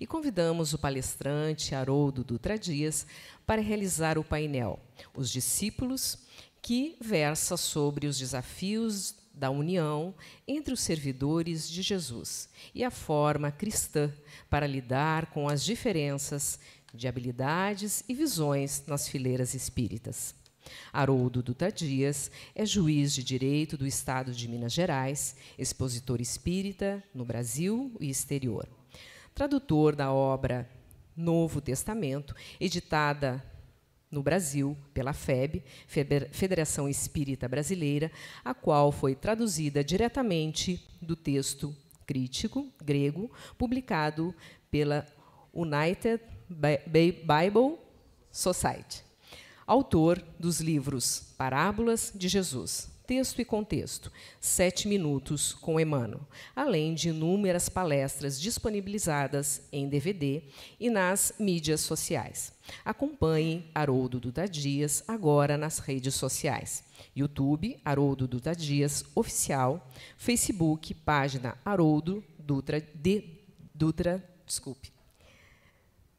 E convidamos o palestrante Haroldo Dutra Dias para realizar o painel Os Discípulos, que versa sobre os desafios da união entre os servidores de Jesus e a forma cristã para lidar com as diferenças de habilidades e visões nas fileiras espíritas. Haroldo Dutra Dias é juiz de direito do Estado de Minas Gerais, expositor espírita no Brasil e exterior. Tradutor da obra Novo Testamento, editada no Brasil pela FEB, Federação Espírita Brasileira, a qual foi traduzida diretamente do texto crítico grego publicado pela United Bible Society. Autor dos livros Parábolas de Jesus, Texto e Contexto, Sete Minutos com Emmanuel, além de inúmeras palestras disponibilizadas em DVD e nas mídias sociais. Acompanhe Haroldo Duda Dias agora nas redes sociais. YouTube, Haroldo Duda Dias Oficial, Facebook, página Haroldo Dutra, de, Dutra, desculpe.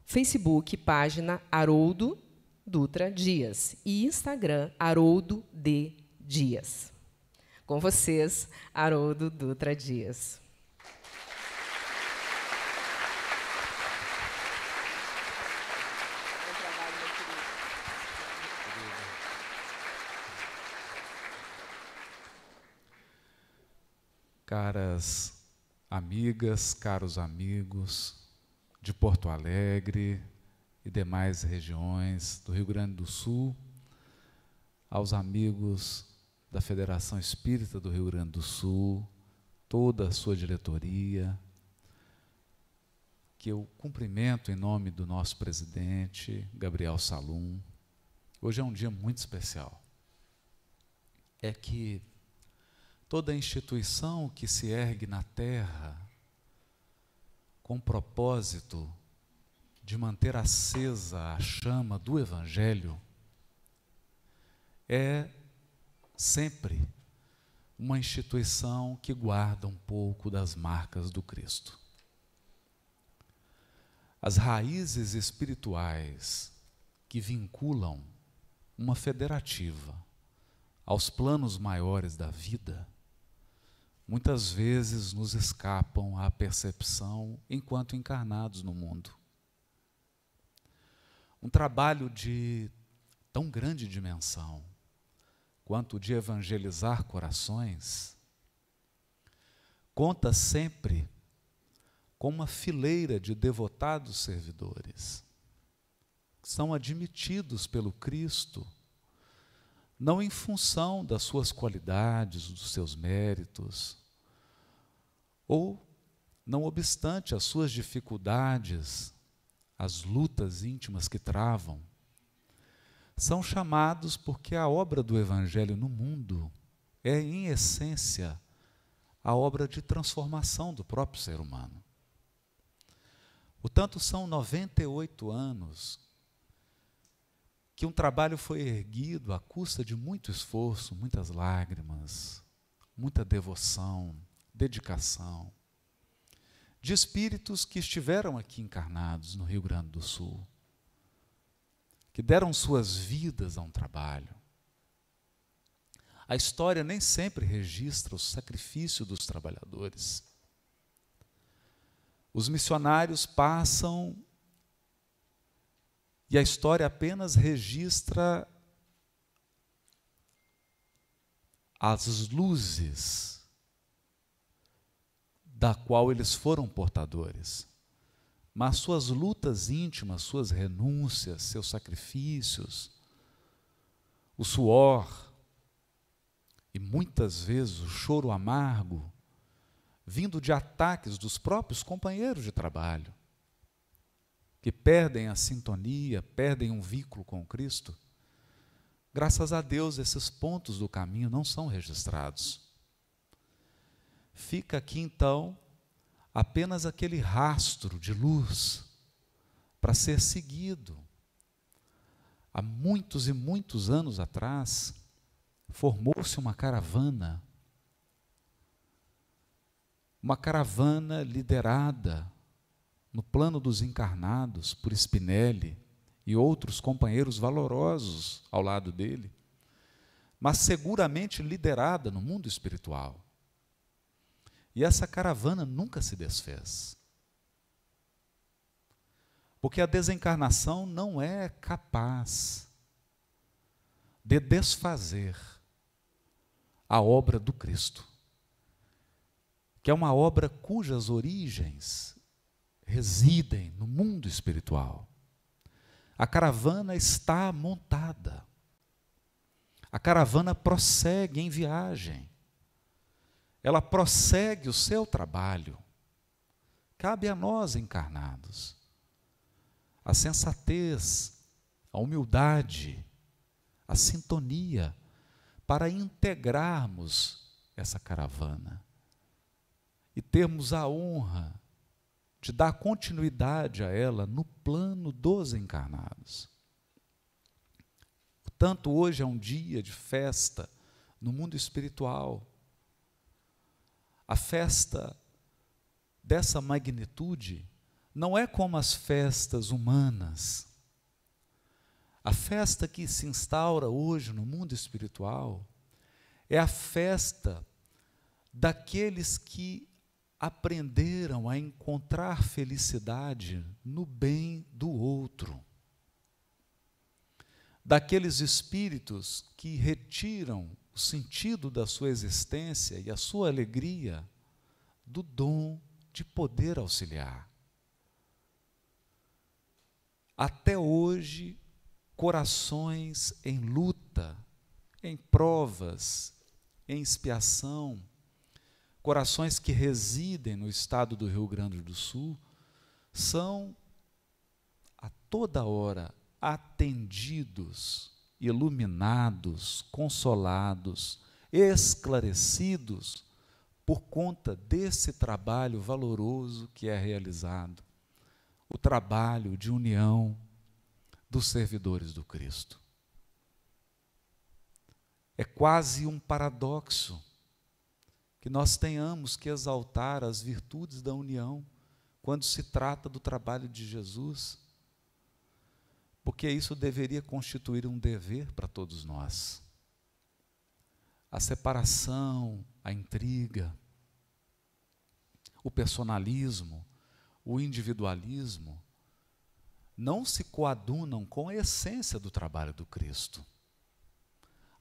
Facebook, página Haroldo Dutra Dias e Instagram Haroldo D Dias. Com vocês, Haroldo Dutra Dias. Caras amigas, caros amigos de Porto Alegre, e demais regiões do Rio Grande do Sul, aos amigos da Federação Espírita do Rio Grande do Sul, toda a sua diretoria, que eu cumprimento em nome do nosso presidente, Gabriel Salum. Hoje é um dia muito especial. É que toda instituição que se ergue na terra com propósito de manter acesa a chama do Evangelho é sempre uma instituição que guarda um pouco das marcas do Cristo. As raízes espirituais que vinculam uma federativa aos planos maiores da vida, muitas vezes nos escapam à percepção enquanto encarnados no mundo um trabalho de tão grande dimensão quanto de evangelizar corações, conta sempre com uma fileira de devotados servidores que são admitidos pelo Cristo, não em função das suas qualidades, dos seus méritos, ou, não obstante as suas dificuldades, as lutas íntimas que travam, são chamados porque a obra do Evangelho no mundo é, em essência, a obra de transformação do próprio ser humano. Portanto, são 98 anos que um trabalho foi erguido à custa de muito esforço, muitas lágrimas, muita devoção, dedicação, de espíritos que estiveram aqui encarnados no Rio Grande do Sul, que deram suas vidas a um trabalho. A história nem sempre registra o sacrifício dos trabalhadores. Os missionários passam e a história apenas registra as luzes da qual eles foram portadores. Mas suas lutas íntimas, suas renúncias, seus sacrifícios, o suor e muitas vezes o choro amargo, vindo de ataques dos próprios companheiros de trabalho, que perdem a sintonia, perdem um vínculo com Cristo. Graças a Deus, esses pontos do caminho não são registrados. Fica aqui então apenas aquele rastro de luz para ser seguido. Há muitos e muitos anos atrás, formou-se uma caravana, uma caravana liderada no plano dos encarnados por Spinelli e outros companheiros valorosos ao lado dele, mas seguramente liderada no mundo espiritual. E essa caravana nunca se desfez. Porque a desencarnação não é capaz de desfazer a obra do Cristo, que é uma obra cujas origens residem no mundo espiritual. A caravana está montada. A caravana prossegue em viagem ela prossegue o seu trabalho. Cabe a nós encarnados a sensatez, a humildade, a sintonia para integrarmos essa caravana e termos a honra de dar continuidade a ela no plano dos encarnados. Portanto, hoje é um dia de festa no mundo espiritual a festa dessa magnitude não é como as festas humanas. A festa que se instaura hoje no mundo espiritual é a festa daqueles que aprenderam a encontrar felicidade no bem do outro. Daqueles espíritos que retiram o sentido da sua existência e a sua alegria do dom de poder auxiliar. Até hoje, corações em luta, em provas, em expiação, corações que residem no estado do Rio Grande do Sul, são a toda hora atendidos iluminados, consolados, esclarecidos por conta desse trabalho valoroso que é realizado o trabalho de união dos servidores do Cristo. É quase um paradoxo que nós tenhamos que exaltar as virtudes da união quando se trata do trabalho de Jesus porque isso deveria constituir um dever para todos nós. A separação, a intriga, o personalismo, o individualismo, não se coadunam com a essência do trabalho do Cristo.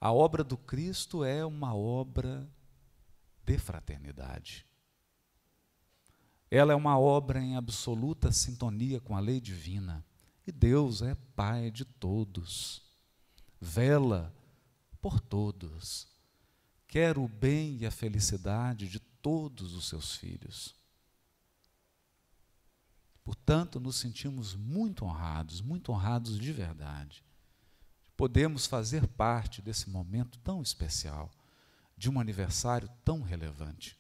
A obra do Cristo é uma obra de fraternidade. Ela é uma obra em absoluta sintonia com a lei divina. E Deus é Pai de todos, vela por todos, quer o bem e a felicidade de todos os seus filhos. Portanto, nos sentimos muito honrados, muito honrados de verdade. Podemos fazer parte desse momento tão especial, de um aniversário tão relevante.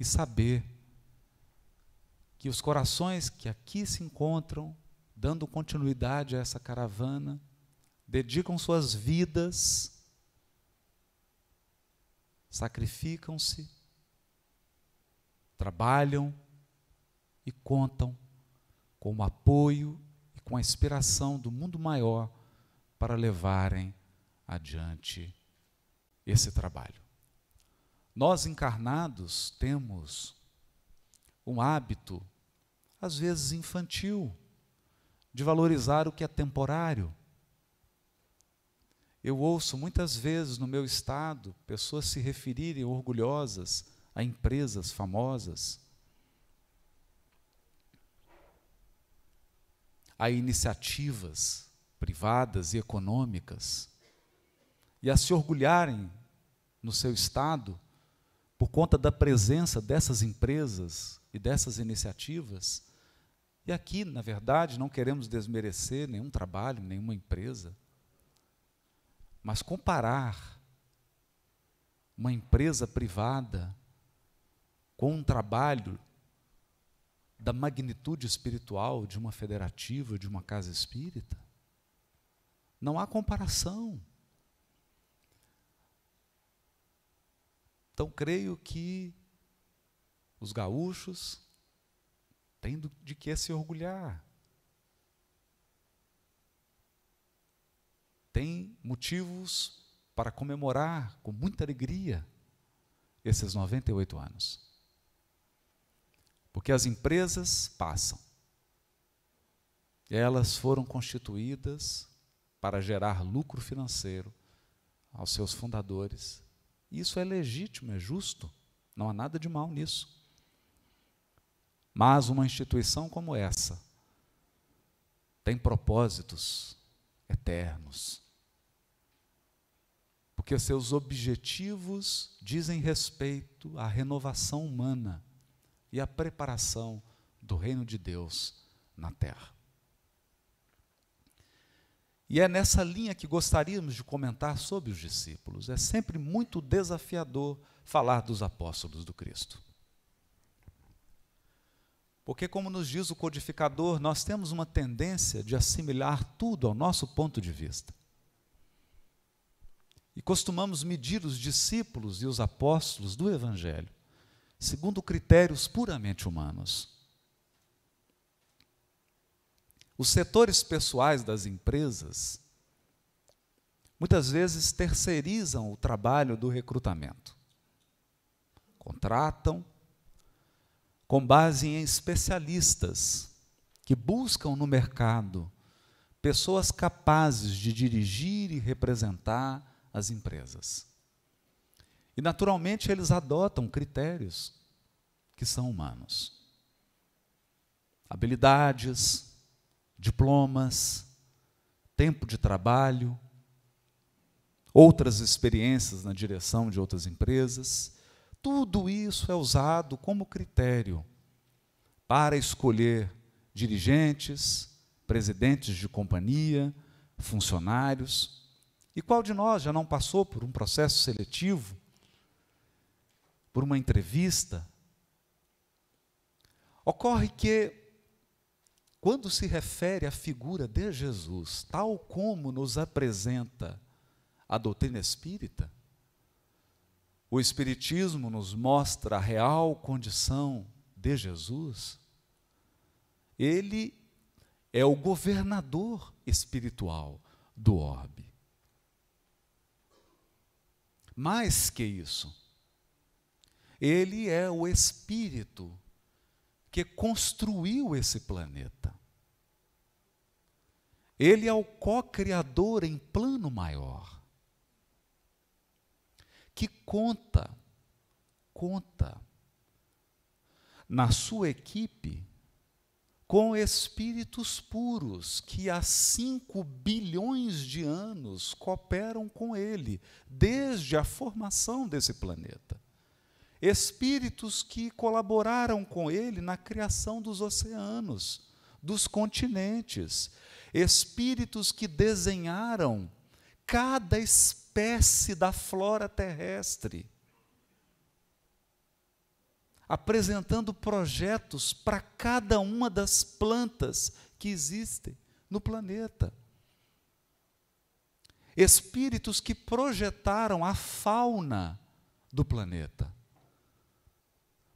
E saber que os corações que aqui se encontram dando continuidade a essa caravana, dedicam suas vidas, sacrificam-se, trabalham e contam com o apoio e com a inspiração do mundo maior para levarem adiante esse trabalho. Nós encarnados temos um hábito, às vezes infantil, de valorizar o que é temporário. Eu ouço muitas vezes no meu estado pessoas se referirem orgulhosas a empresas famosas, a iniciativas privadas e econômicas, e a se orgulharem no seu estado por conta da presença dessas empresas e dessas iniciativas e aqui, na verdade, não queremos desmerecer nenhum trabalho, nenhuma empresa, mas comparar uma empresa privada com um trabalho da magnitude espiritual de uma federativa, de uma casa espírita, não há comparação. Então, creio que os gaúchos, tem de que se orgulhar. Tem motivos para comemorar com muita alegria esses 98 anos. Porque as empresas passam. Elas foram constituídas para gerar lucro financeiro aos seus fundadores. Isso é legítimo, é justo, não há nada de mal nisso. Mas uma instituição como essa tem propósitos eternos. Porque seus objetivos dizem respeito à renovação humana e à preparação do reino de Deus na terra. E é nessa linha que gostaríamos de comentar sobre os discípulos. É sempre muito desafiador falar dos apóstolos do Cristo. Porque, como nos diz o codificador, nós temos uma tendência de assimilar tudo ao nosso ponto de vista. E costumamos medir os discípulos e os apóstolos do Evangelho segundo critérios puramente humanos. Os setores pessoais das empresas muitas vezes terceirizam o trabalho do recrutamento. Contratam com base em especialistas que buscam no mercado pessoas capazes de dirigir e representar as empresas. E, naturalmente, eles adotam critérios que são humanos. Habilidades, diplomas, tempo de trabalho, outras experiências na direção de outras empresas, tudo isso é usado como critério para escolher dirigentes, presidentes de companhia, funcionários. E qual de nós já não passou por um processo seletivo, por uma entrevista? Ocorre que quando se refere à figura de Jesus, tal como nos apresenta a doutrina espírita, o Espiritismo nos mostra a real condição de Jesus. Ele é o governador espiritual do orbe. Mais que isso, ele é o espírito que construiu esse planeta. Ele é o co-criador em plano maior. Que conta, conta na sua equipe com espíritos puros que há 5 bilhões de anos cooperam com ele, desde a formação desse planeta. Espíritos que colaboraram com ele na criação dos oceanos, dos continentes, espíritos que desenharam cada espécie da flora terrestre, apresentando projetos para cada uma das plantas que existem no planeta. Espíritos que projetaram a fauna do planeta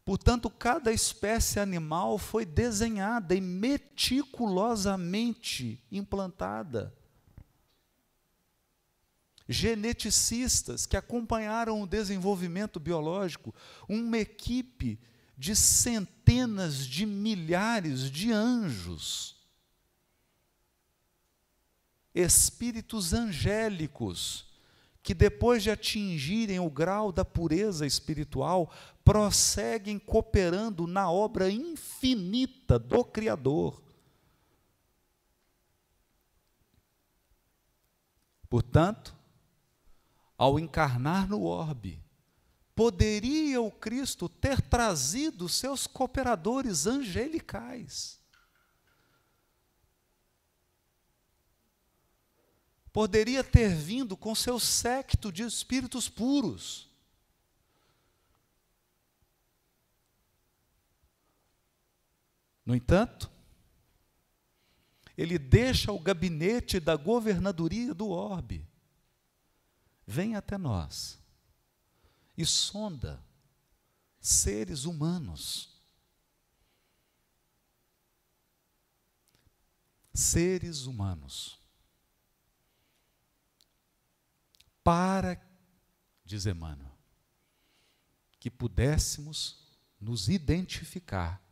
Portanto, cada espécie animal foi desenhada e meticulosamente implantada. Geneticistas que acompanharam o desenvolvimento biológico, uma equipe de centenas de milhares de anjos, espíritos angélicos, que depois de atingirem o grau da pureza espiritual, prosseguem cooperando na obra infinita do Criador. Portanto, ao encarnar no orbe, poderia o Cristo ter trazido seus cooperadores angelicais. Poderia ter vindo com seu séquito de espíritos puros. No entanto, ele deixa o gabinete da governadoria do orbe, vem até nós e sonda seres humanos seres humanos, para, diz Emmanuel, que pudéssemos nos identificar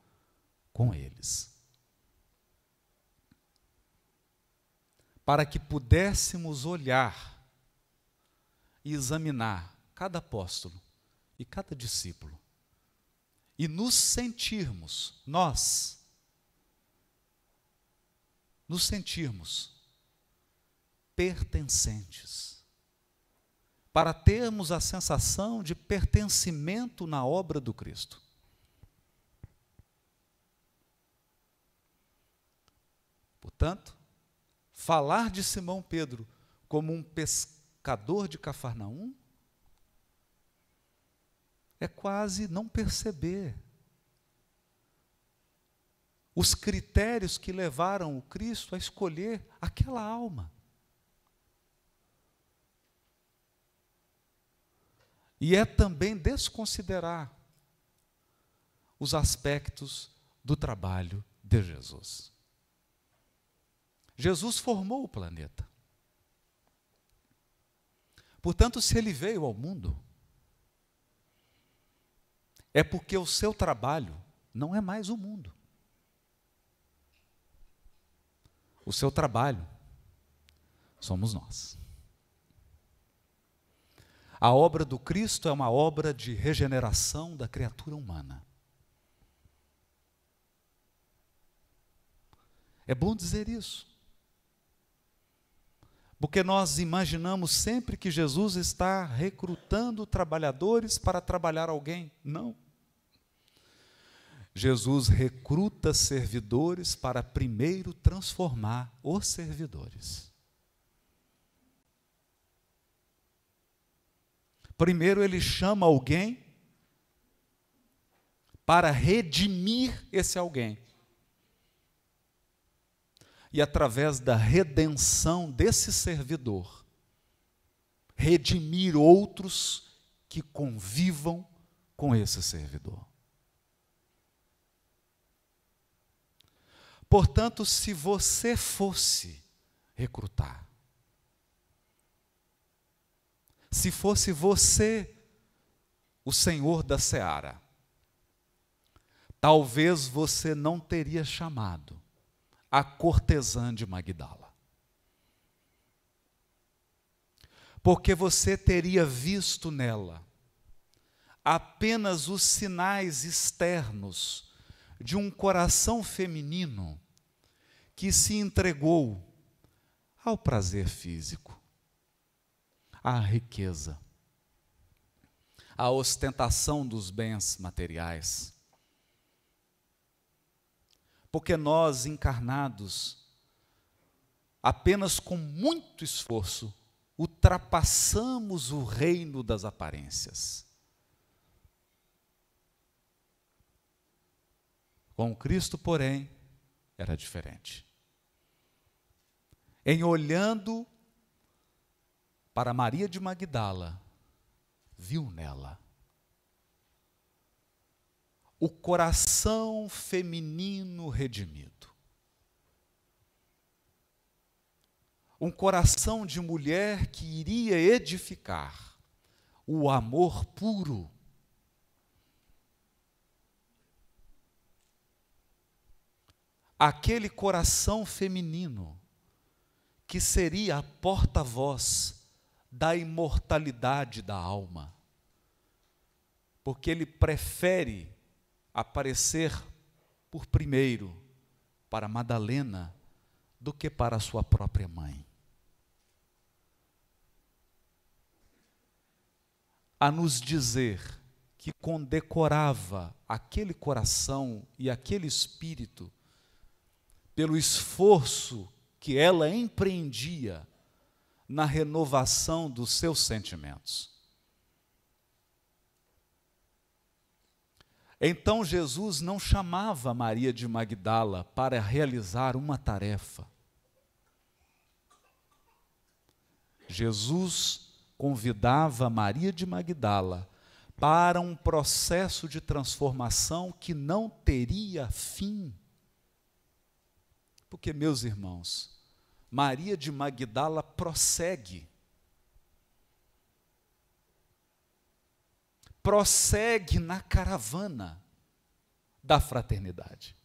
com eles. Para que pudéssemos olhar e examinar cada apóstolo e cada discípulo e nos sentirmos, nós, nos sentirmos pertencentes, para termos a sensação de pertencimento na obra do Cristo. Portanto, falar de Simão Pedro como um pescador de Cafarnaum é quase não perceber os critérios que levaram o Cristo a escolher aquela alma. E é também desconsiderar os aspectos do trabalho de Jesus. Jesus formou o planeta. Portanto, se ele veio ao mundo, é porque o seu trabalho não é mais o mundo. O seu trabalho somos nós. A obra do Cristo é uma obra de regeneração da criatura humana. É bom dizer isso. Porque nós imaginamos sempre que Jesus está recrutando trabalhadores para trabalhar alguém. Não. Jesus recruta servidores para primeiro transformar os servidores. Primeiro ele chama alguém para redimir esse alguém. E através da redenção desse servidor, redimir outros que convivam com esse servidor. Portanto, se você fosse recrutar, se fosse você o senhor da seara, talvez você não teria chamado a cortesã de Magdala. Porque você teria visto nela apenas os sinais externos de um coração feminino que se entregou ao prazer físico, à riqueza, à ostentação dos bens materiais. Porque nós encarnados, apenas com muito esforço, ultrapassamos o reino das aparências. Com Cristo, porém, era diferente. Em olhando para Maria de Magdala, viu nela o coração feminino redimido. Um coração de mulher que iria edificar o amor puro aquele coração feminino que seria a porta-voz da imortalidade da alma, porque ele prefere aparecer por primeiro para Madalena do que para sua própria mãe. A nos dizer que condecorava aquele coração e aquele espírito pelo esforço que ela empreendia na renovação dos seus sentimentos. Então Jesus não chamava Maria de Magdala para realizar uma tarefa. Jesus convidava Maria de Magdala para um processo de transformação que não teria fim Porque, meus irmãos, Maria de Magdala prossegue. Prossegue na caravana da fraternidade.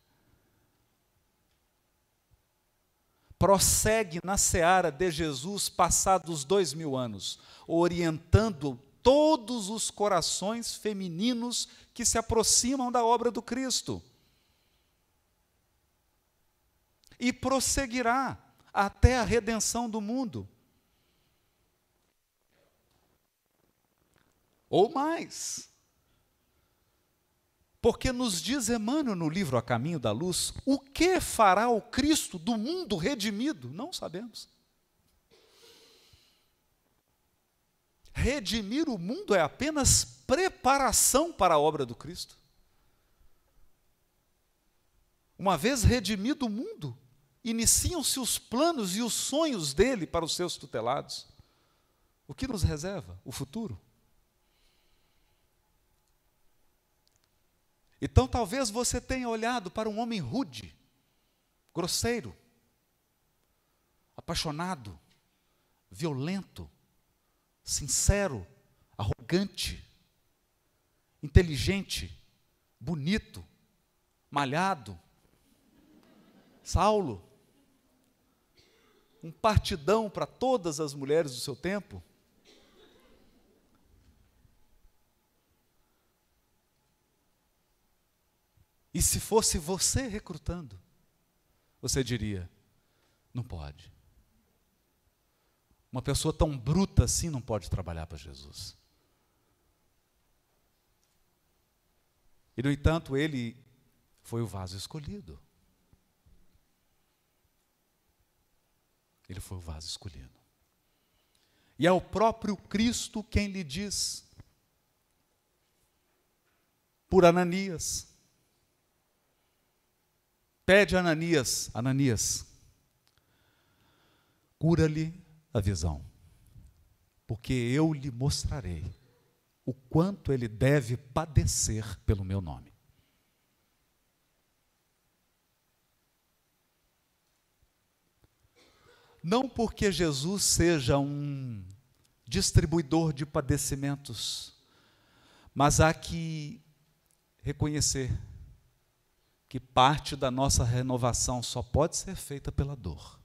Prossegue na seara de Jesus passados dois mil anos, orientando todos os corações femininos que se aproximam da obra do Cristo. E prosseguirá até a redenção do mundo. Ou mais. Porque nos diz Emmanuel no livro A Caminho da Luz, o que fará o Cristo do mundo redimido? Não sabemos. Redimir o mundo é apenas preparação para a obra do Cristo. Uma vez redimido o mundo, iniciam-se os planos e os sonhos dele para os seus tutelados. O que nos reserva? O futuro. Então talvez você tenha olhado para um homem rude, grosseiro, apaixonado, violento, sincero, arrogante, inteligente, bonito, malhado. Saulo, um partidão para todas as mulheres do seu tempo. E se fosse você recrutando, você diria: não pode. Uma pessoa tão bruta assim não pode trabalhar para Jesus. E, no entanto, ele foi o vaso escolhido. Ele foi o vaso escolhido. E é o próprio Cristo quem lhe diz, por Ananias, pede a Ananias, Ananias, cura-lhe a visão, porque eu lhe mostrarei o quanto ele deve padecer pelo meu nome. Não porque Jesus seja um distribuidor de padecimentos, mas há que reconhecer que parte da nossa renovação só pode ser feita pela dor.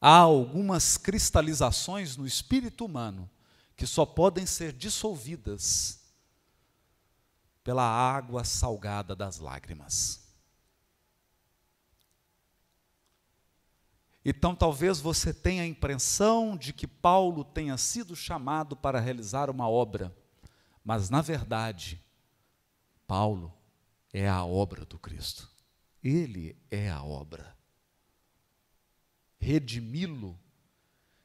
Há algumas cristalizações no espírito humano que só podem ser dissolvidas pela água salgada das lágrimas. Então, talvez você tenha a impressão de que Paulo tenha sido chamado para realizar uma obra, mas, na verdade, Paulo é a obra do Cristo. Ele é a obra. Redimi-lo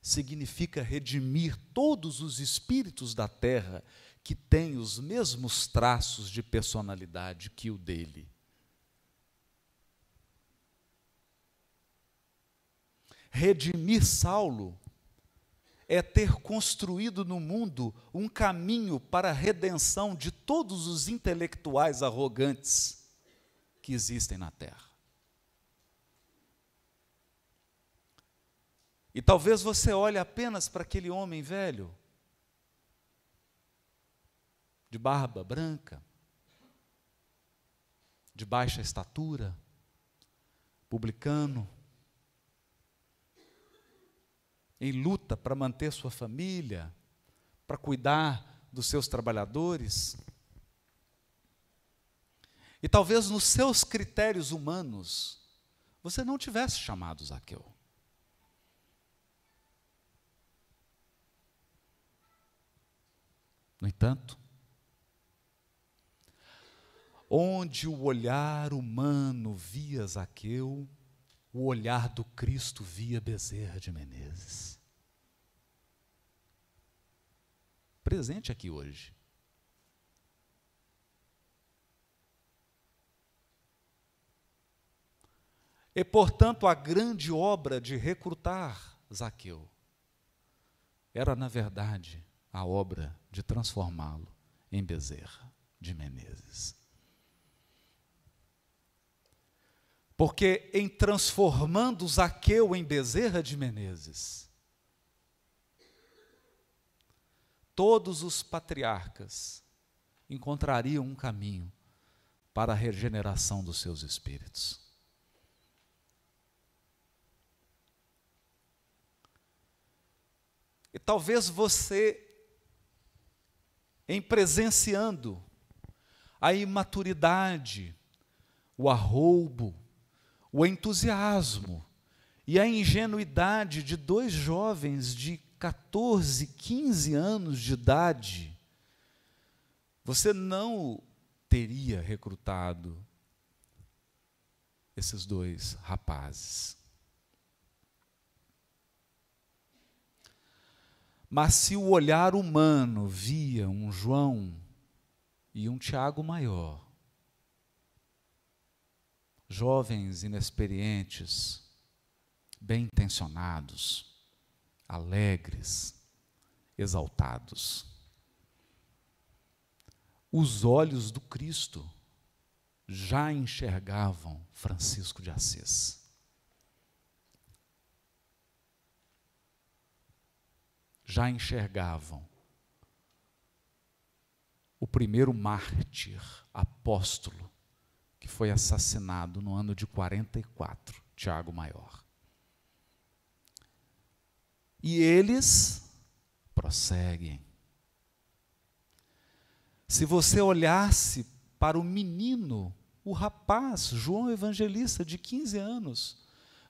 significa redimir todos os espíritos da terra que têm os mesmos traços de personalidade que o dele. Redimir Saulo é ter construído no mundo um caminho para a redenção de todos os intelectuais arrogantes que existem na terra. E talvez você olhe apenas para aquele homem velho, de barba branca, de baixa estatura, publicano, em luta para manter sua família, para cuidar dos seus trabalhadores. E talvez nos seus critérios humanos, você não tivesse chamado Zaqueu. No entanto, onde o olhar humano via Zaqueu, o olhar do Cristo via Bezerra de Menezes. Presente aqui hoje. E, portanto, a grande obra de recrutar Zaqueu era, na verdade, a obra de transformá-lo em Bezerra de Menezes. Porque em transformando Zaqueu em Bezerra de Menezes, todos os patriarcas encontrariam um caminho para a regeneração dos seus espíritos. E talvez você, em presenciando a imaturidade, o arroubo, o entusiasmo e a ingenuidade de dois jovens de 14, 15 anos de idade, você não teria recrutado esses dois rapazes. Mas se o olhar humano via um João e um Tiago maior, jovens inexperientes, bem intencionados, alegres, exaltados. Os olhos do Cristo já enxergavam Francisco de Assis. Já enxergavam o primeiro mártir, apóstolo, que foi assassinado no ano de 44, Tiago Maior. E eles prosseguem. Se você olhasse para o menino, o rapaz, João Evangelista, de 15 anos,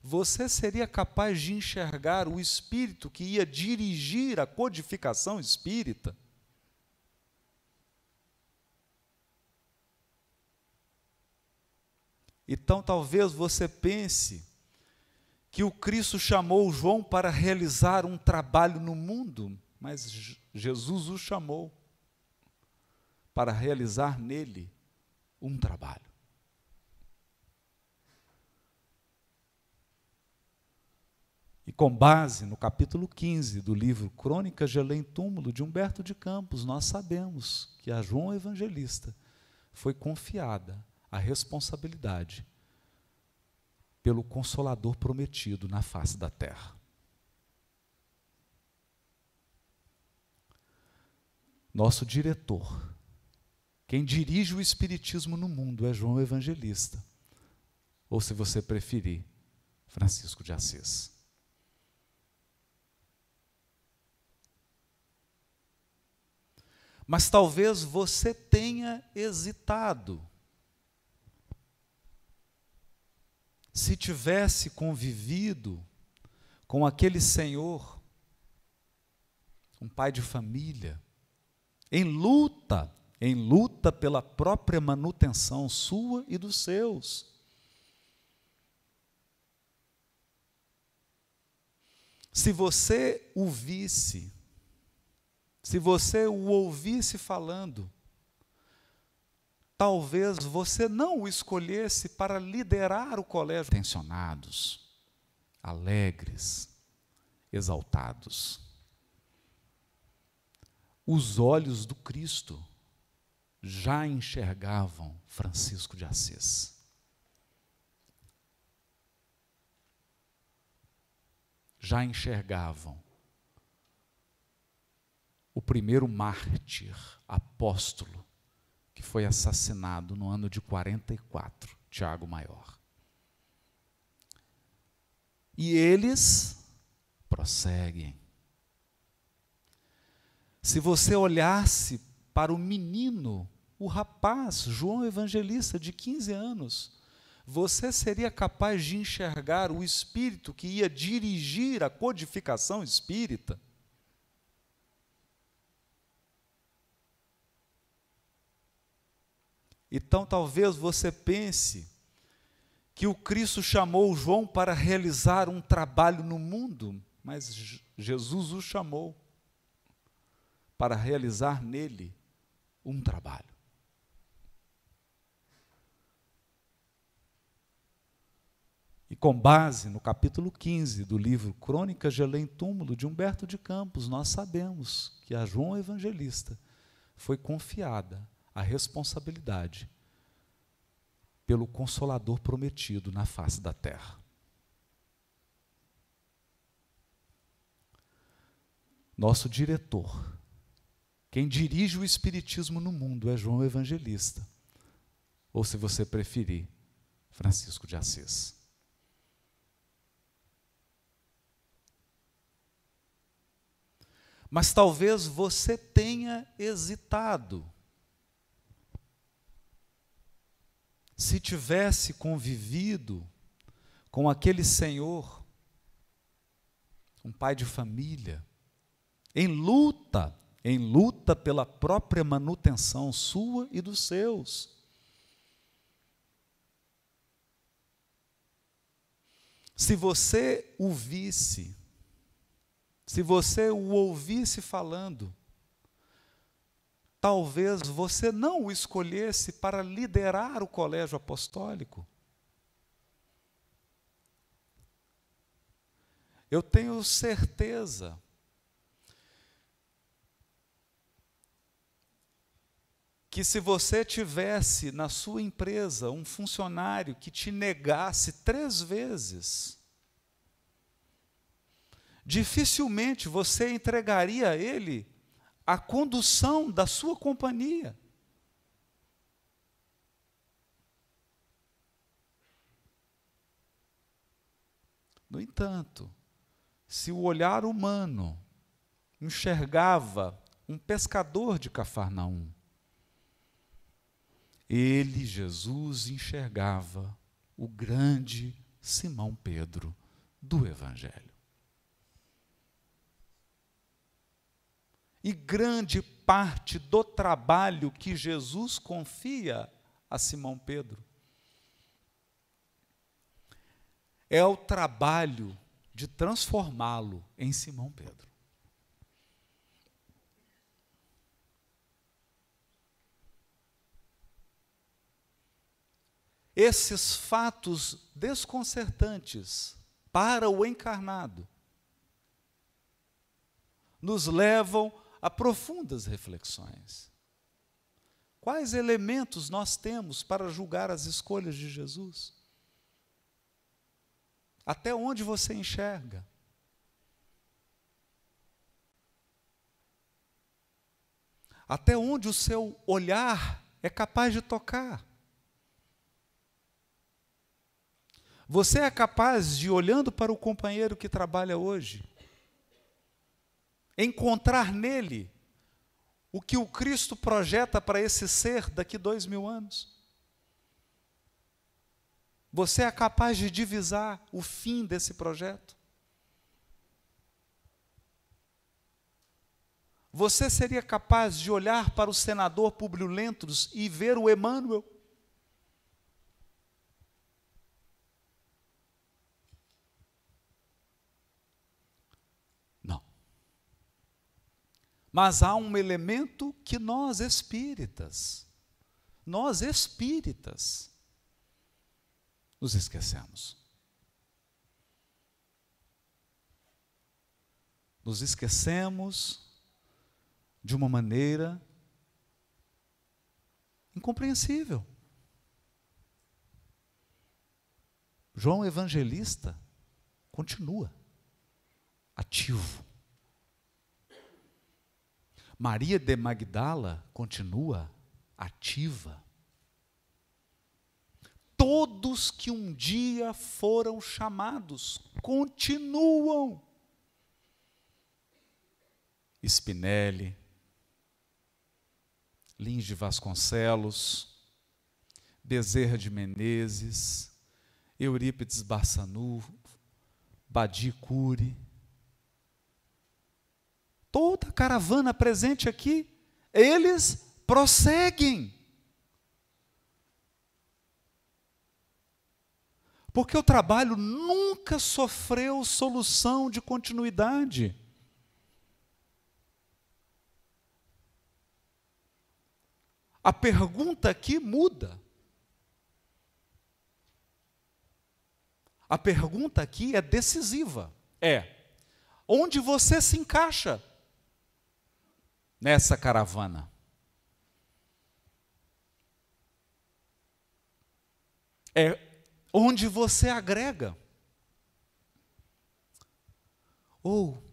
você seria capaz de enxergar o espírito que ia dirigir a codificação espírita? Então talvez você pense que o Cristo chamou João para realizar um trabalho no mundo, mas Jesus o chamou para realizar nele um trabalho. E com base no capítulo 15 do livro Crônicas de Além Túmulo de Humberto de Campos, nós sabemos que a João Evangelista foi confiada a responsabilidade pelo Consolador prometido na face da terra. Nosso diretor, quem dirige o Espiritismo no mundo é João Evangelista, ou se você preferir, Francisco de Assis. Mas talvez você tenha hesitado se tivesse convivido com aquele senhor, um pai de família, em luta, em luta pela própria manutenção sua e dos seus. Se você o visse, se você o ouvisse falando, talvez você não o escolhesse para liderar o colégio. Tensionados, alegres, exaltados. Os olhos do Cristo já enxergavam Francisco de Assis. Já enxergavam o primeiro mártir, apóstolo, foi assassinado no ano de 44, Tiago Maior. E eles prosseguem. Se você olhasse para o menino, o rapaz, João Evangelista, de 15 anos, você seria capaz de enxergar o espírito que ia dirigir a codificação espírita? Então talvez você pense que o Cristo chamou João para realizar um trabalho no mundo, mas Jesus o chamou para realizar nele um trabalho. E com base no capítulo 15 do livro Crônicas de Além Túmulo de Humberto de Campos, nós sabemos que a João Evangelista foi confiada a responsabilidade pelo Consolador prometido na face da terra. Nosso diretor, quem dirige o Espiritismo no mundo é João Evangelista, ou se você preferir, Francisco de Assis. Mas talvez você tenha hesitado. Se tivesse convivido com aquele senhor, um pai de família, em luta, em luta pela própria manutenção sua e dos seus. Se você o visse se você o ouvisse falando, talvez você não o escolhesse para liderar o colégio apostólico. Eu tenho certeza que se você tivesse na sua empresa um funcionário que te negasse três vezes dificilmente você entregaria a ele a condução da sua companhia. No entanto, se o olhar humano enxergava um pescador de Cafarnaum, ele, Jesus, enxergava o grande Simão Pedro do Evangelho. E grande parte do trabalho que Jesus confia a Simão Pedro é o trabalho de transformá-lo em Simão Pedro. Esses fatos desconcertantes para o encarnado nos levam a profundas reflexões. Quais elementos nós temos para julgar as escolhas de Jesus? Até onde você enxerga? Até onde o seu olhar é capaz de tocar? Você é capaz de, olhando para o companheiro que trabalha hoje, encontrar nele o que o Cristo projeta para esse ser daqui dois mil anos. Você é capaz de divisar o fim desse projeto? Você seria capaz de olhar para o senador Publio Lentulus e ver o Emmanuel? Mas há um elemento que nós espíritas, nós espíritas, nos esquecemos. Nos esquecemos de uma maneira incompreensível. João Evangelista continua ativo. Maria de Magdala continua ativa. Todos que um dia foram chamados continuam. Spinelli, Lins de Vasconcelos, Bezerra de Menezes, Eurípides Bassanu, Badi Cury, toda a caravana presente aqui, eles prosseguem. Porque o trabalho nunca sofreu solução de continuidade. A pergunta aqui muda. A pergunta aqui é decisiva. É: onde você se encaixa? Nessa caravana. é onde você agrega. Ou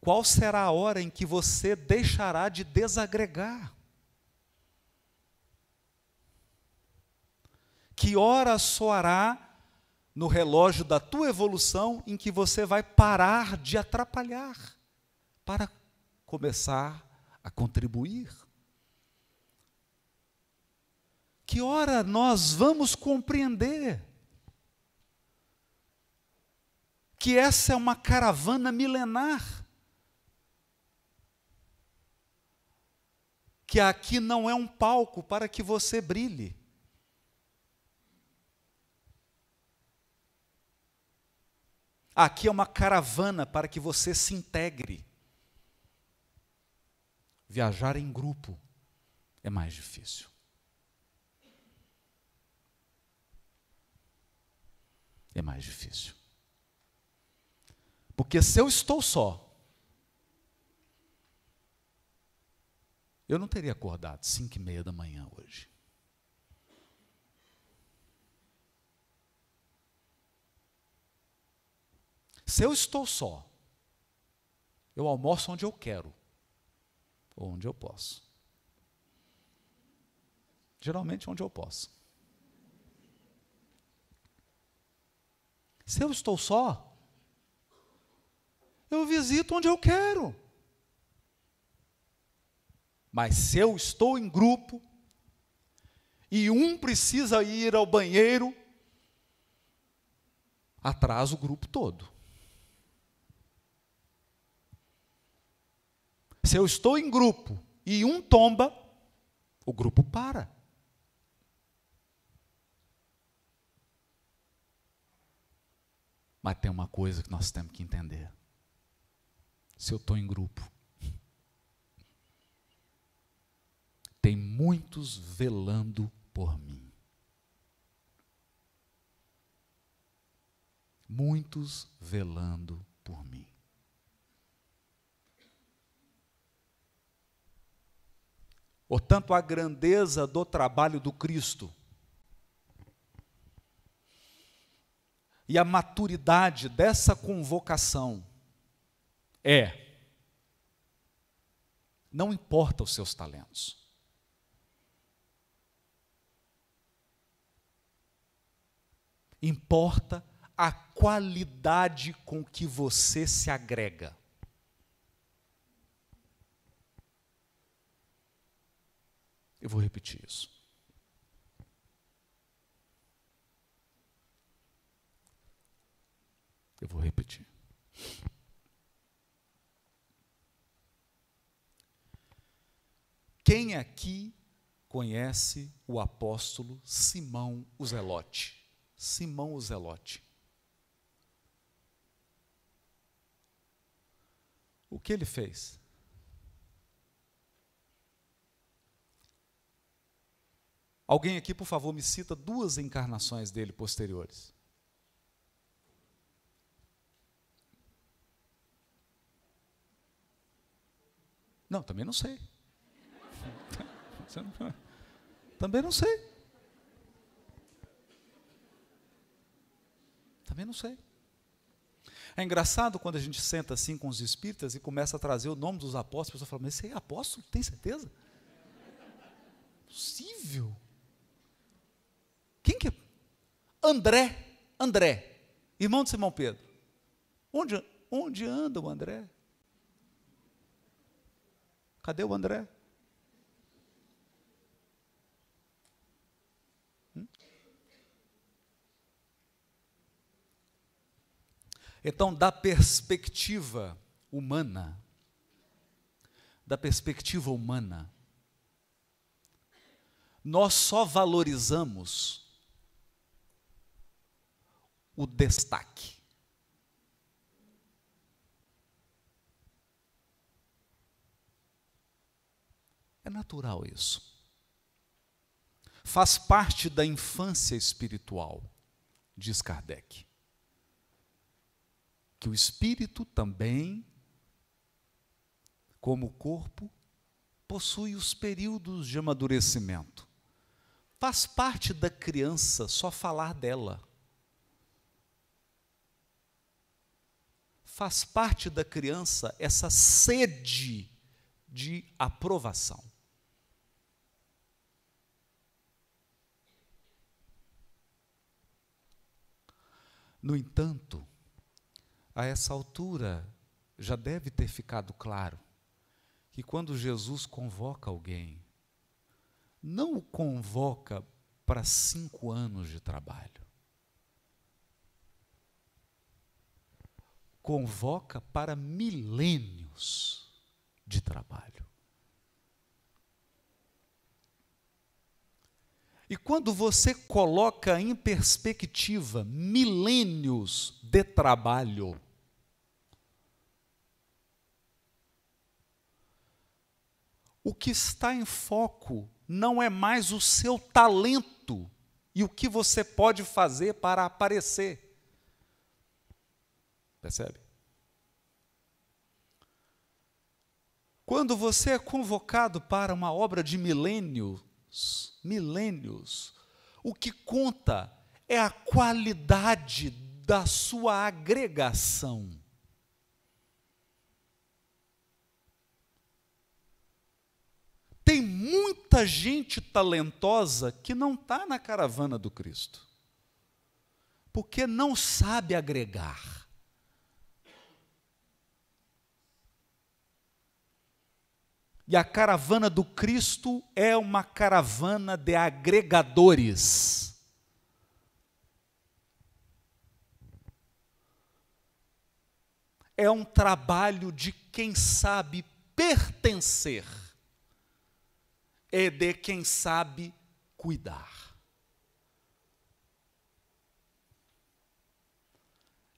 qual será a hora em que você deixará de desagregar? Que hora soará no relógio da tua evolução em que você vai parar de atrapalhar para começar a contribuir? Que hora nós vamos compreender que essa é uma caravana milenar? Que aqui não é um palco para que você brilhe. Aqui é uma caravana para que você se integre. Viajar em grupo é mais difícil. É mais difícil. Porque se eu estou só, eu não teria acordado cinco e meia da manhã hoje. Se eu estou só, eu almoço onde eu quero, onde eu posso. Geralmente onde eu posso. Se eu estou só, eu visito onde eu quero. Mas se eu estou em grupo e um precisa ir ao banheiro, atrasa o grupo todo. Se eu estou em grupo e um tomba, o grupo para. Mas tem uma coisa que nós temos que entender. Se eu estou em grupo, tem muitos velando por mim. Muitos velando por mim. Portanto, a grandeza do trabalho do Cristo e a maturidade dessa convocação é: não importa os seus talentos. Importa a qualidade com que você se agrega. Eu vou repetir isso. Eu vou repetir. Quem aqui conhece o apóstolo Simão o Zelote? Simão o Zelote. O que ele fez? Alguém aqui, por favor, me cita duas encarnações dele posteriores. Não, também não sei. também não sei. Também não sei. É engraçado quando a gente senta assim com os espíritas e começa a trazer o nome dos apóstolos, a pessoa fala, mas esse é apóstolo? Tem certeza? Possível? Quem que é? André, André, irmão de Simão Pedro. Onde, onde anda o André? Cadê o André? Hum? Então, da perspectiva humana, da perspectiva humana, nós só valorizamos o destaque. É natural isso. Faz parte da infância espiritual, diz Kardec. Que o espírito também, como o corpo, possui os períodos de amadurecimento. Faz parte da criança só falar dela. Faz parte da criança essa sede de aprovação. No entanto, a essa altura já deve ter ficado claro que quando Jesus convoca alguém, não o convoca para cinco anos de trabalho. Convoca para milênios de trabalho. E quando você coloca em perspectiva milênios de trabalho, o que está em foco não é mais o seu talento e o que você pode fazer para aparecer. Percebe? Quando você é convocado para uma obra de milênios, milênios, o que conta é a qualidade da sua agregação. Tem muita gente talentosa que não está na caravana do Cristo, porque não sabe agregar. E a caravana do Cristo é uma caravana de agregadores. É um trabalho de quem sabe pertencer é de quem sabe cuidar.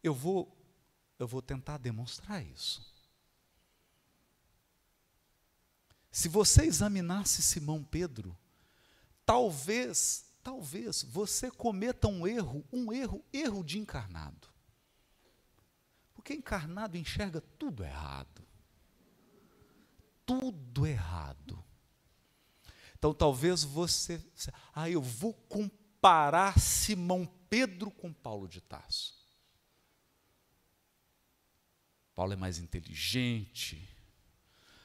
Eu vou eu vou tentar demonstrar isso. Se você examinasse Simão Pedro, talvez, talvez você cometa um erro, um erro, erro de encarnado. Porque encarnado enxerga tudo errado. Tudo errado. Então talvez você, ah, eu vou comparar Simão Pedro com Paulo de Tarso. Paulo é mais inteligente.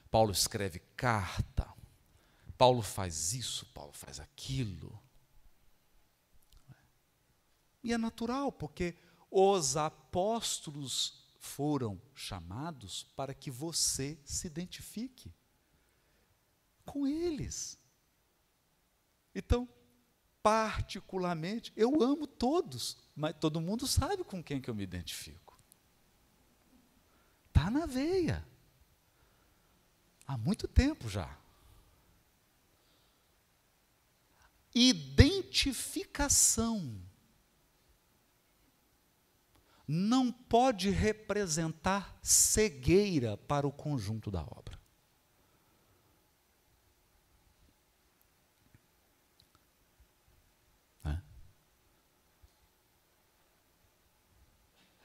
Paulo escreve carta. Paulo faz isso, Paulo faz aquilo. E é natural, porque os apóstolos foram chamados para que você se identifique com eles. Então, particularmente, eu amo todos, mas todo mundo sabe com quem que eu me identifico. Está na veia. Há muito tempo já. Identificação não pode representar cegueira para o conjunto da obra.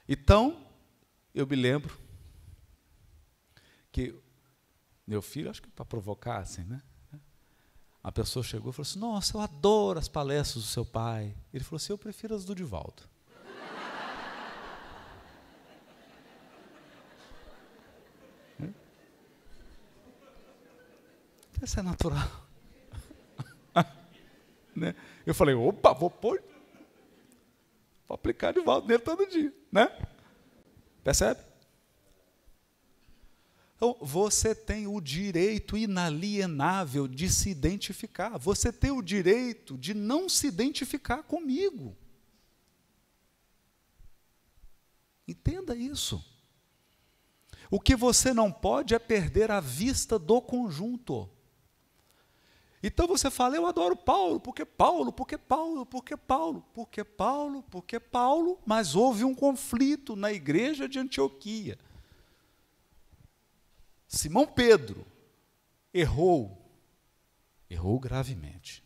Então, eu me lembro que meu filho, acho que para provocar assim, né? A pessoa chegou e falou assim: Nossa, eu adoro as palestras do seu pai. Ele falou assim: Eu prefiro as do Divaldo. Isso é natural. né? Eu falei: Opa, vou pôr Vou aplicar volta nele todo dia, né? Percebe? Então, você tem o direito inalienável de se identificar. Você tem o direito de não se identificar comigo. Entenda isso. O que você não pode é perder a vista do conjunto. Então você fala, eu adoro Paulo, porque Paulo, porque Paulo, porque Paulo, porque Paulo, porque Paulo, mas houve um conflito na igreja de Antioquia. Simão Pedro errou, errou gravemente.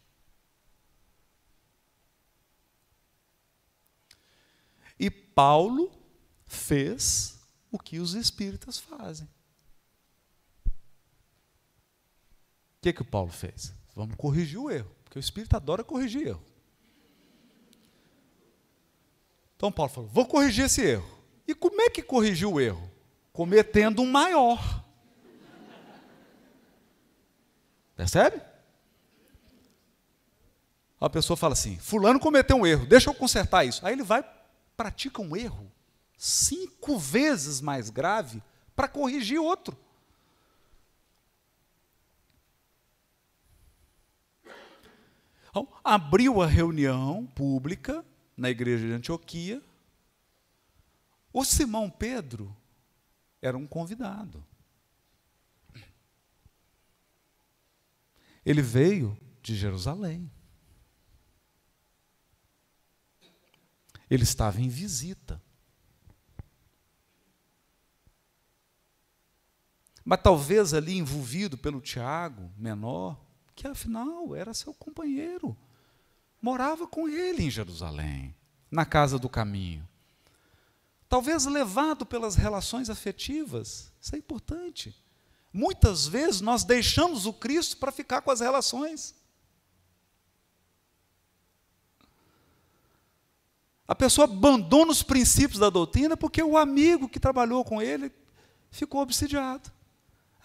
E Paulo fez o que os espíritas fazem. O que, que o Paulo fez? vamos corrigir o erro, porque o Espírito adora corrigir erro. Então Paulo falou: vou corrigir esse erro. E como é que corrigiu o erro? Cometendo um maior. Percebe? A pessoa fala assim: Fulano cometeu um erro, deixa eu consertar isso. Aí ele vai, pratica um erro cinco vezes mais grave para corrigir outro. Então, abriu a reunião pública na igreja de Antioquia. O Simão Pedro era um convidado. Ele veio de Jerusalém. Ele estava em visita. Mas talvez ali envolvido pelo Tiago, menor, que afinal era seu companheiro, morava com ele em Jerusalém, na casa do caminho. Talvez levado pelas relações afetivas, isso é importante. Muitas vezes nós deixamos o Cristo para ficar com as relações. A pessoa abandona os princípios da doutrina porque o amigo que trabalhou com ele ficou obsidiado.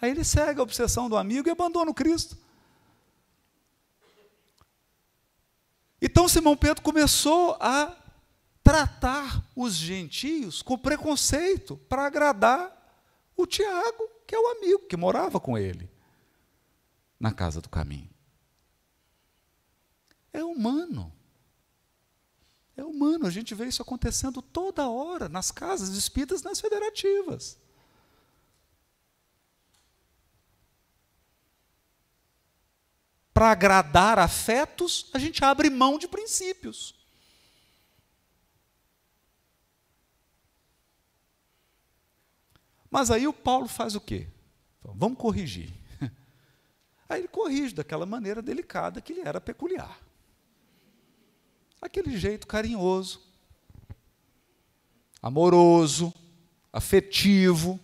Aí ele segue a obsessão do amigo e abandona o Cristo. Então Simão Pedro começou a tratar os gentios com preconceito para agradar o Tiago, que é o amigo que morava com ele na casa do caminho. É humano. É humano, a gente vê isso acontecendo toda hora nas casas espíritas, nas federativas. para agradar afetos, a gente abre mão de princípios. Mas aí o Paulo faz o quê? Vamos corrigir. Aí ele corrige daquela maneira delicada que lhe era peculiar. Aquele jeito carinhoso, amoroso, afetivo.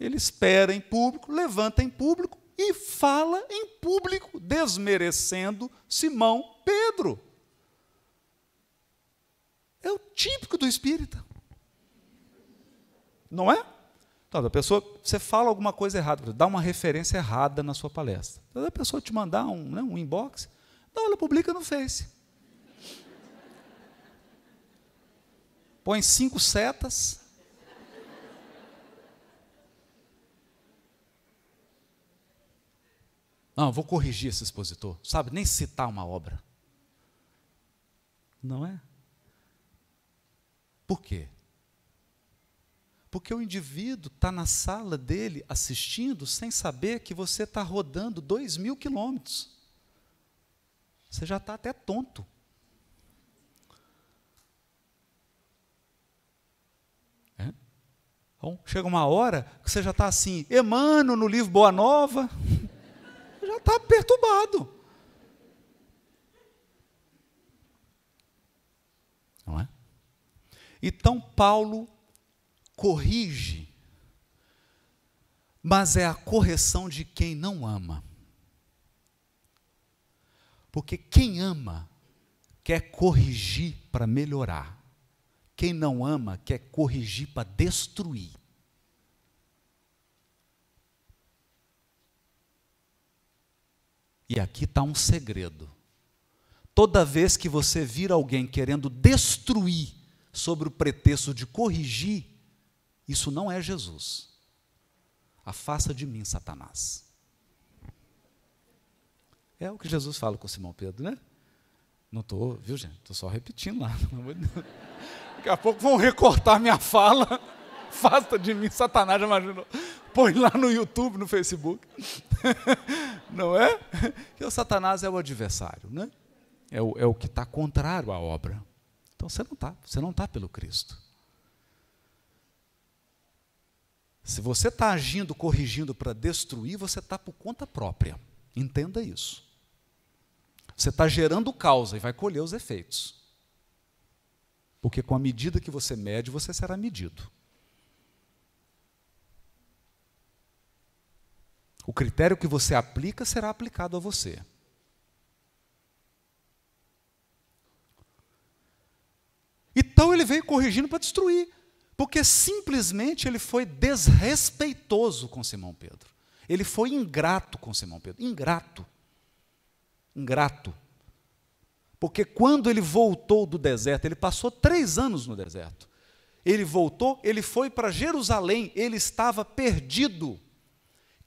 Ele espera em público, levanta em público e fala em público, desmerecendo Simão Pedro. É o típico do espírita. Não é? Então, a pessoa, você fala alguma coisa errada, dá uma referência errada na sua palestra. Então, a pessoa te mandar um, né, um inbox, não, ela publica no Face. Põe cinco setas, Não, vou corrigir esse expositor. Sabe, nem citar uma obra. Não é? Por quê? Porque o indivíduo está na sala dele assistindo sem saber que você está rodando dois mil quilômetros. Você já está até tonto. É? Então, chega uma hora que você já está assim, Emmanuel no livro Boa Nova já está perturbado. Não é? Então Paulo corrige, mas é a correção de quem não ama. Porque quem ama quer corrigir para melhorar. Quem não ama quer corrigir para destruir. E aqui está um segredo. Toda vez que você vir alguém querendo destruir sobre o pretexto de corrigir, isso não é Jesus. Afasta de mim, Satanás. É o que Jesus fala com Simão Pedro, né? Não estou, viu gente? Estou só repetindo lá. Daqui a pouco vão recortar minha fala. Afasta de mim, Satanás, já imaginou? Põe lá no YouTube, no Facebook. Não é? Que o Satanás é o adversário, né? É o, é o que está contrário à obra. Então você não está, você não está pelo Cristo. Se você está agindo, corrigindo para destruir, você está por conta própria. Entenda isso. Você está gerando causa e vai colher os efeitos. Porque com a medida que você mede, você será medido. O critério que você aplica será aplicado a você. Então ele veio corrigindo para destruir, porque simplesmente ele foi desrespeitoso com Simão Pedro. Ele foi ingrato com Simão Pedro. Ingrato. Ingrato. Porque quando ele voltou do deserto, ele passou três anos no deserto. Ele voltou, ele foi para Jerusalém, ele estava perdido.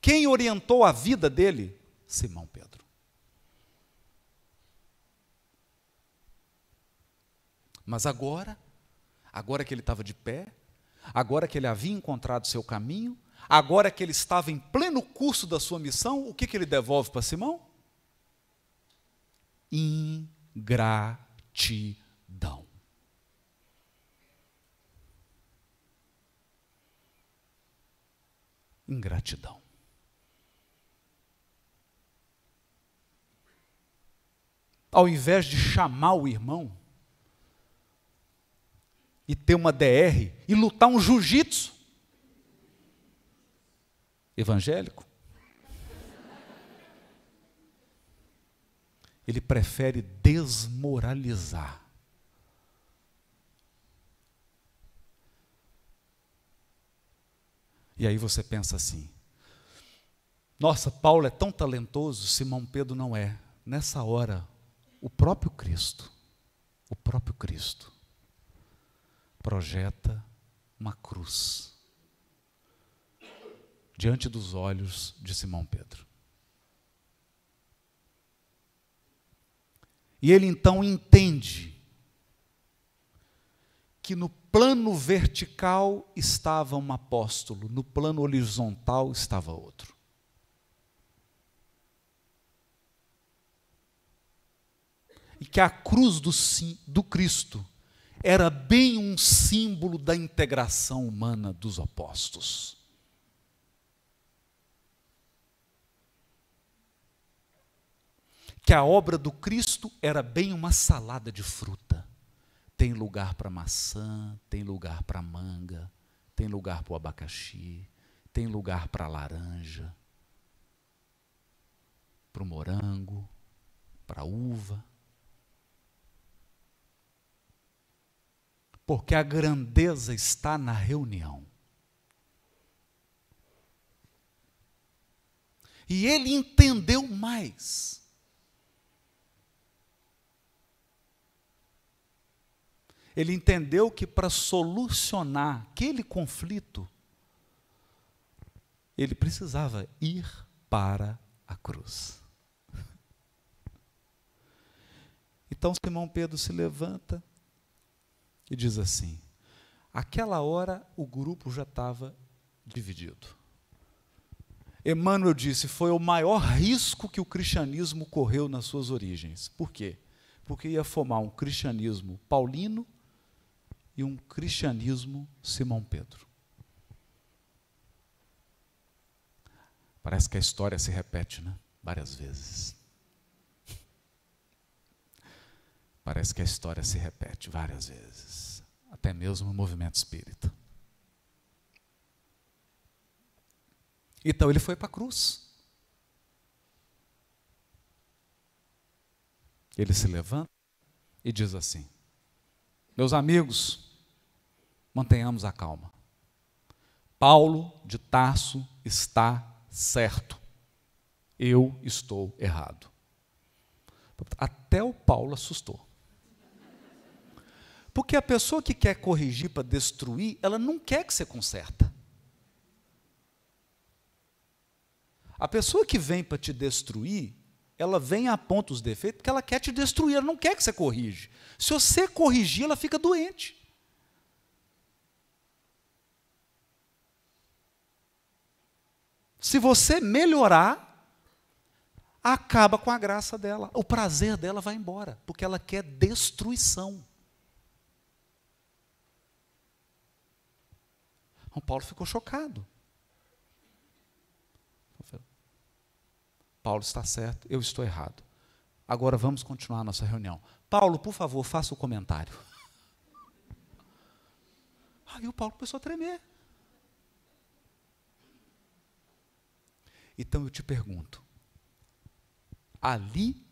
Quem orientou a vida dele? Simão Pedro. Mas agora, agora que ele estava de pé, agora que ele havia encontrado seu caminho, agora que ele estava em pleno curso da sua missão, o que, que ele devolve para Simão? Ingratidão. Ingratidão. Ao invés de chamar o irmão e ter uma DR e lutar um jiu-jitsu, evangélico. Ele prefere desmoralizar. E aí você pensa assim: nossa, Paulo é tão talentoso, Simão Pedro não é. Nessa hora, o próprio Cristo, o próprio Cristo, projeta uma cruz diante dos olhos de Simão Pedro. E ele então entende que no plano vertical estava um apóstolo, no plano horizontal estava outro. E que a cruz do, do Cristo era bem um símbolo da integração humana dos opostos. que a obra do Cristo era bem uma salada de fruta. Tem lugar para maçã, tem lugar para manga, tem lugar para o abacaxi, tem lugar para laranja, para o morango, para a uva. Porque a grandeza está na reunião. E ele entendeu mais Ele entendeu que para solucionar aquele conflito, ele precisava ir para a cruz. Então Simão Pedro se levanta e diz assim: aquela hora o grupo já estava dividido. Emmanuel disse: foi o maior risco que o cristianismo correu nas suas origens. Por quê? Porque ia formar um cristianismo paulino e um cristianismo Simão Pedro. Parece que a história se repete, né? Várias vezes. Parece que a história se repete várias vezes, até mesmo no movimento espírita. Então ele foi para a cruz. Ele se levanta e diz assim: meus amigos, mantenhamos a calma. Paulo de Tarso está certo. Eu estou errado. Até o Paulo assustou. Porque a pessoa que quer corrigir para destruir, ela não quer que você conserta. A pessoa que vem para te destruir, ela vem e aponta os defeitos porque ela quer te destruir, ela não quer que você corrija. Se você corrigir, ela fica doente. Se você melhorar, acaba com a graça dela. O prazer dela vai embora, porque ela quer destruição. O Paulo ficou chocado. Paulo está certo, eu estou errado. Agora vamos continuar a nossa reunião. Paulo, por favor, faça o comentário. Aí o Paulo começou a tremer. Então eu te pergunto, ali,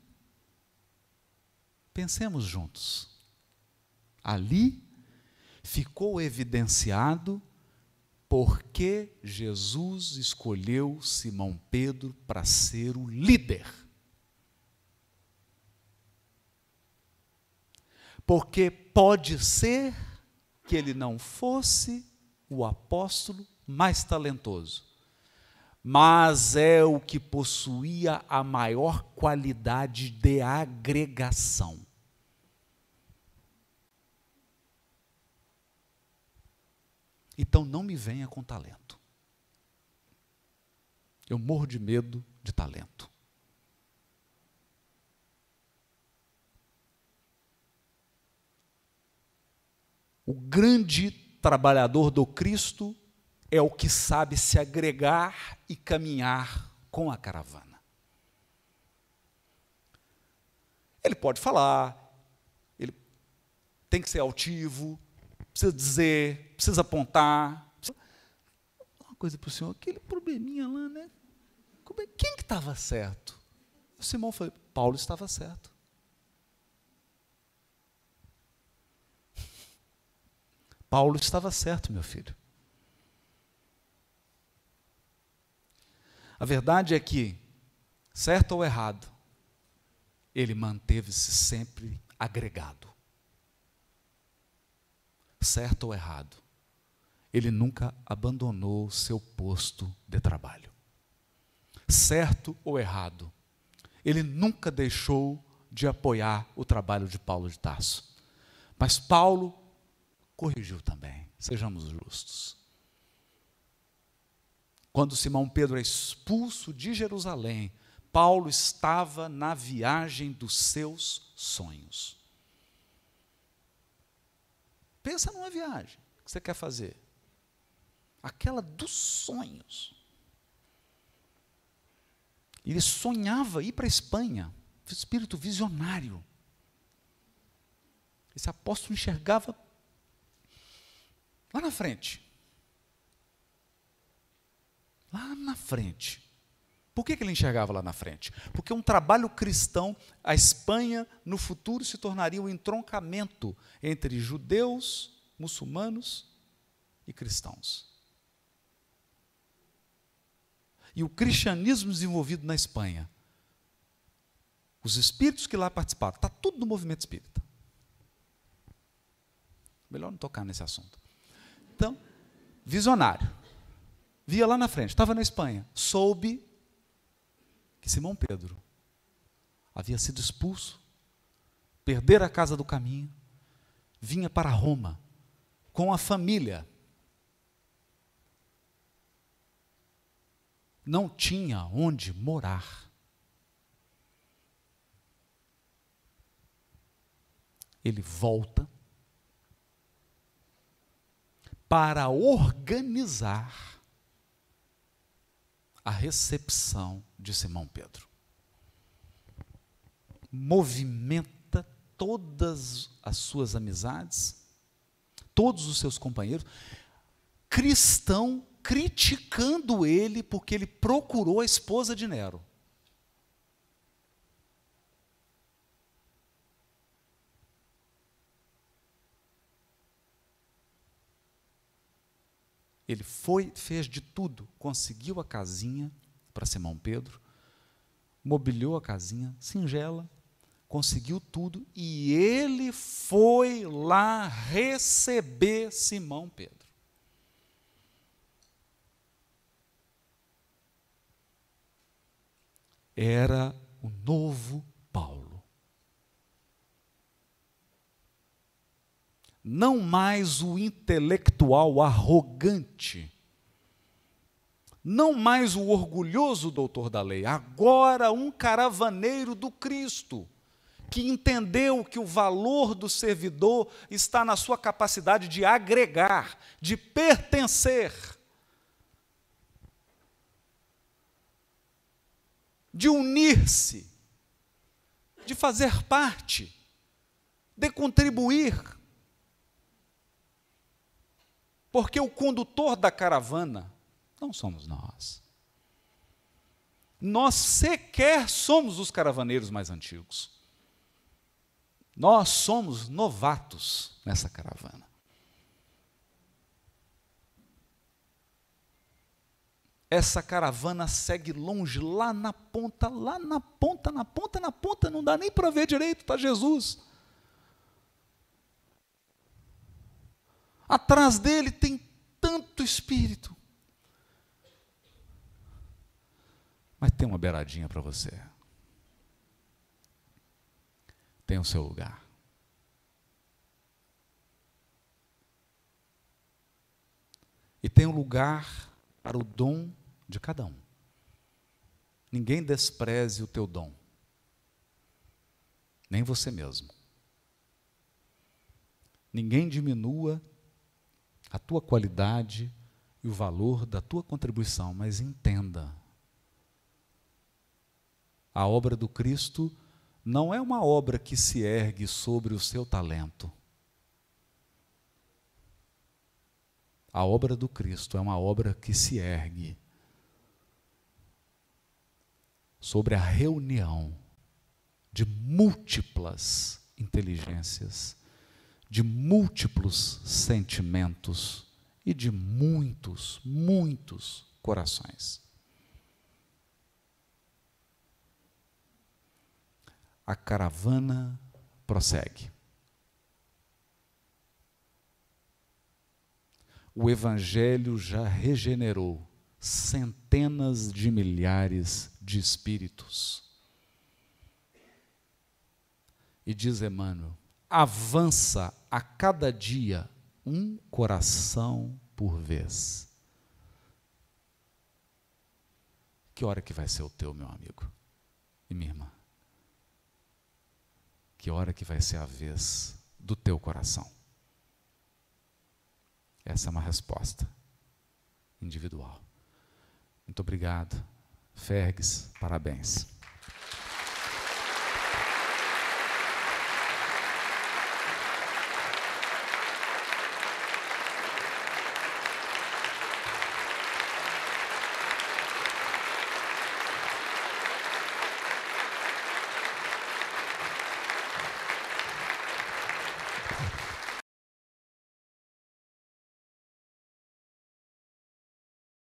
pensemos juntos, ali ficou evidenciado porque Jesus escolheu Simão Pedro para ser o líder. Porque pode ser que ele não fosse o apóstolo mais talentoso, mas é o que possuía a maior qualidade de agregação. Então não me venha com talento. Eu morro de medo de talento. O grande trabalhador do Cristo é o que sabe se agregar e caminhar com a caravana. Ele pode falar, ele tem que ser altivo, precisa dizer, precisa apontar. Precisa... Uma coisa para o senhor, aquele probleminha lá, né? É, quem que estava certo? O Simão falou, Paulo estava certo. Paulo estava certo, meu filho. A verdade é que, certo ou errado, ele manteve-se sempre agregado. Certo ou errado, ele nunca abandonou seu posto de trabalho. Certo ou errado, ele nunca deixou de apoiar o trabalho de Paulo de Tarso. Mas Paulo corrigiu também, sejamos justos. Quando Simão Pedro é expulso de Jerusalém, Paulo estava na viagem dos seus sonhos. Pensa numa viagem que você quer fazer. Aquela dos sonhos. Ele sonhava ir para a Espanha, espírito visionário. Esse apóstolo enxergava Lá na frente. Lá na frente. Por que, que ele enxergava lá na frente? Porque um trabalho cristão, a Espanha no futuro se tornaria um entroncamento entre judeus, muçulmanos e cristãos. E o cristianismo desenvolvido na Espanha, os espíritos que lá participaram, está tudo no movimento espírita. Melhor não tocar nesse assunto. Então, visionário. Via lá na frente, estava na Espanha. Soube que Simão Pedro havia sido expulso, perder a casa do caminho, vinha para Roma com a família. Não tinha onde morar. Ele volta para organizar a recepção de Simão Pedro. Movimenta todas as suas amizades, todos os seus companheiros, cristão criticando ele porque ele procurou a esposa de Nero. Ele foi, fez de tudo, conseguiu a casinha para Simão Pedro, mobiliou a casinha, singela, conseguiu tudo e ele foi lá receber Simão Pedro. Era o novo não mais o intelectual arrogante, não mais o orgulhoso doutor da lei, agora um caravaneiro do Cristo, que entendeu que o valor do servidor está na sua capacidade de agregar, de pertencer, de unir-se, de fazer parte, de contribuir porque o condutor da caravana não somos nós. Nós sequer somos os caravaneiros mais antigos. Nós somos novatos nessa caravana. Essa caravana segue longe, lá na ponta, lá na ponta, na ponta, na ponta, não dá nem para ver direito, está Jesus. Atrás dele tem tanto espírito. Mas tem uma beiradinha para você. Tem o seu lugar. E tem um lugar para o dom de cada um. Ninguém despreze o teu dom, nem você mesmo. Ninguém diminua a tua qualidade e o valor da tua contribuição, mas entenda. A obra do Cristo não é uma obra que se ergue sobre o seu talento. A obra do Cristo é uma obra que se ergue sobre a reunião de múltiplas inteligências, de múltiplos sentimentos e de muitos, muitos corações. A caravana prossegue. O Evangelho já regenerou centenas de milhares de espíritos. E diz Emmanuel: avança a cada dia um coração por vez. Que hora que vai ser o teu, meu amigo e minha irmã? Que hora que vai ser a vez do teu coração? Essa é uma resposta individual. Muito obrigado. Fergues, parabéns.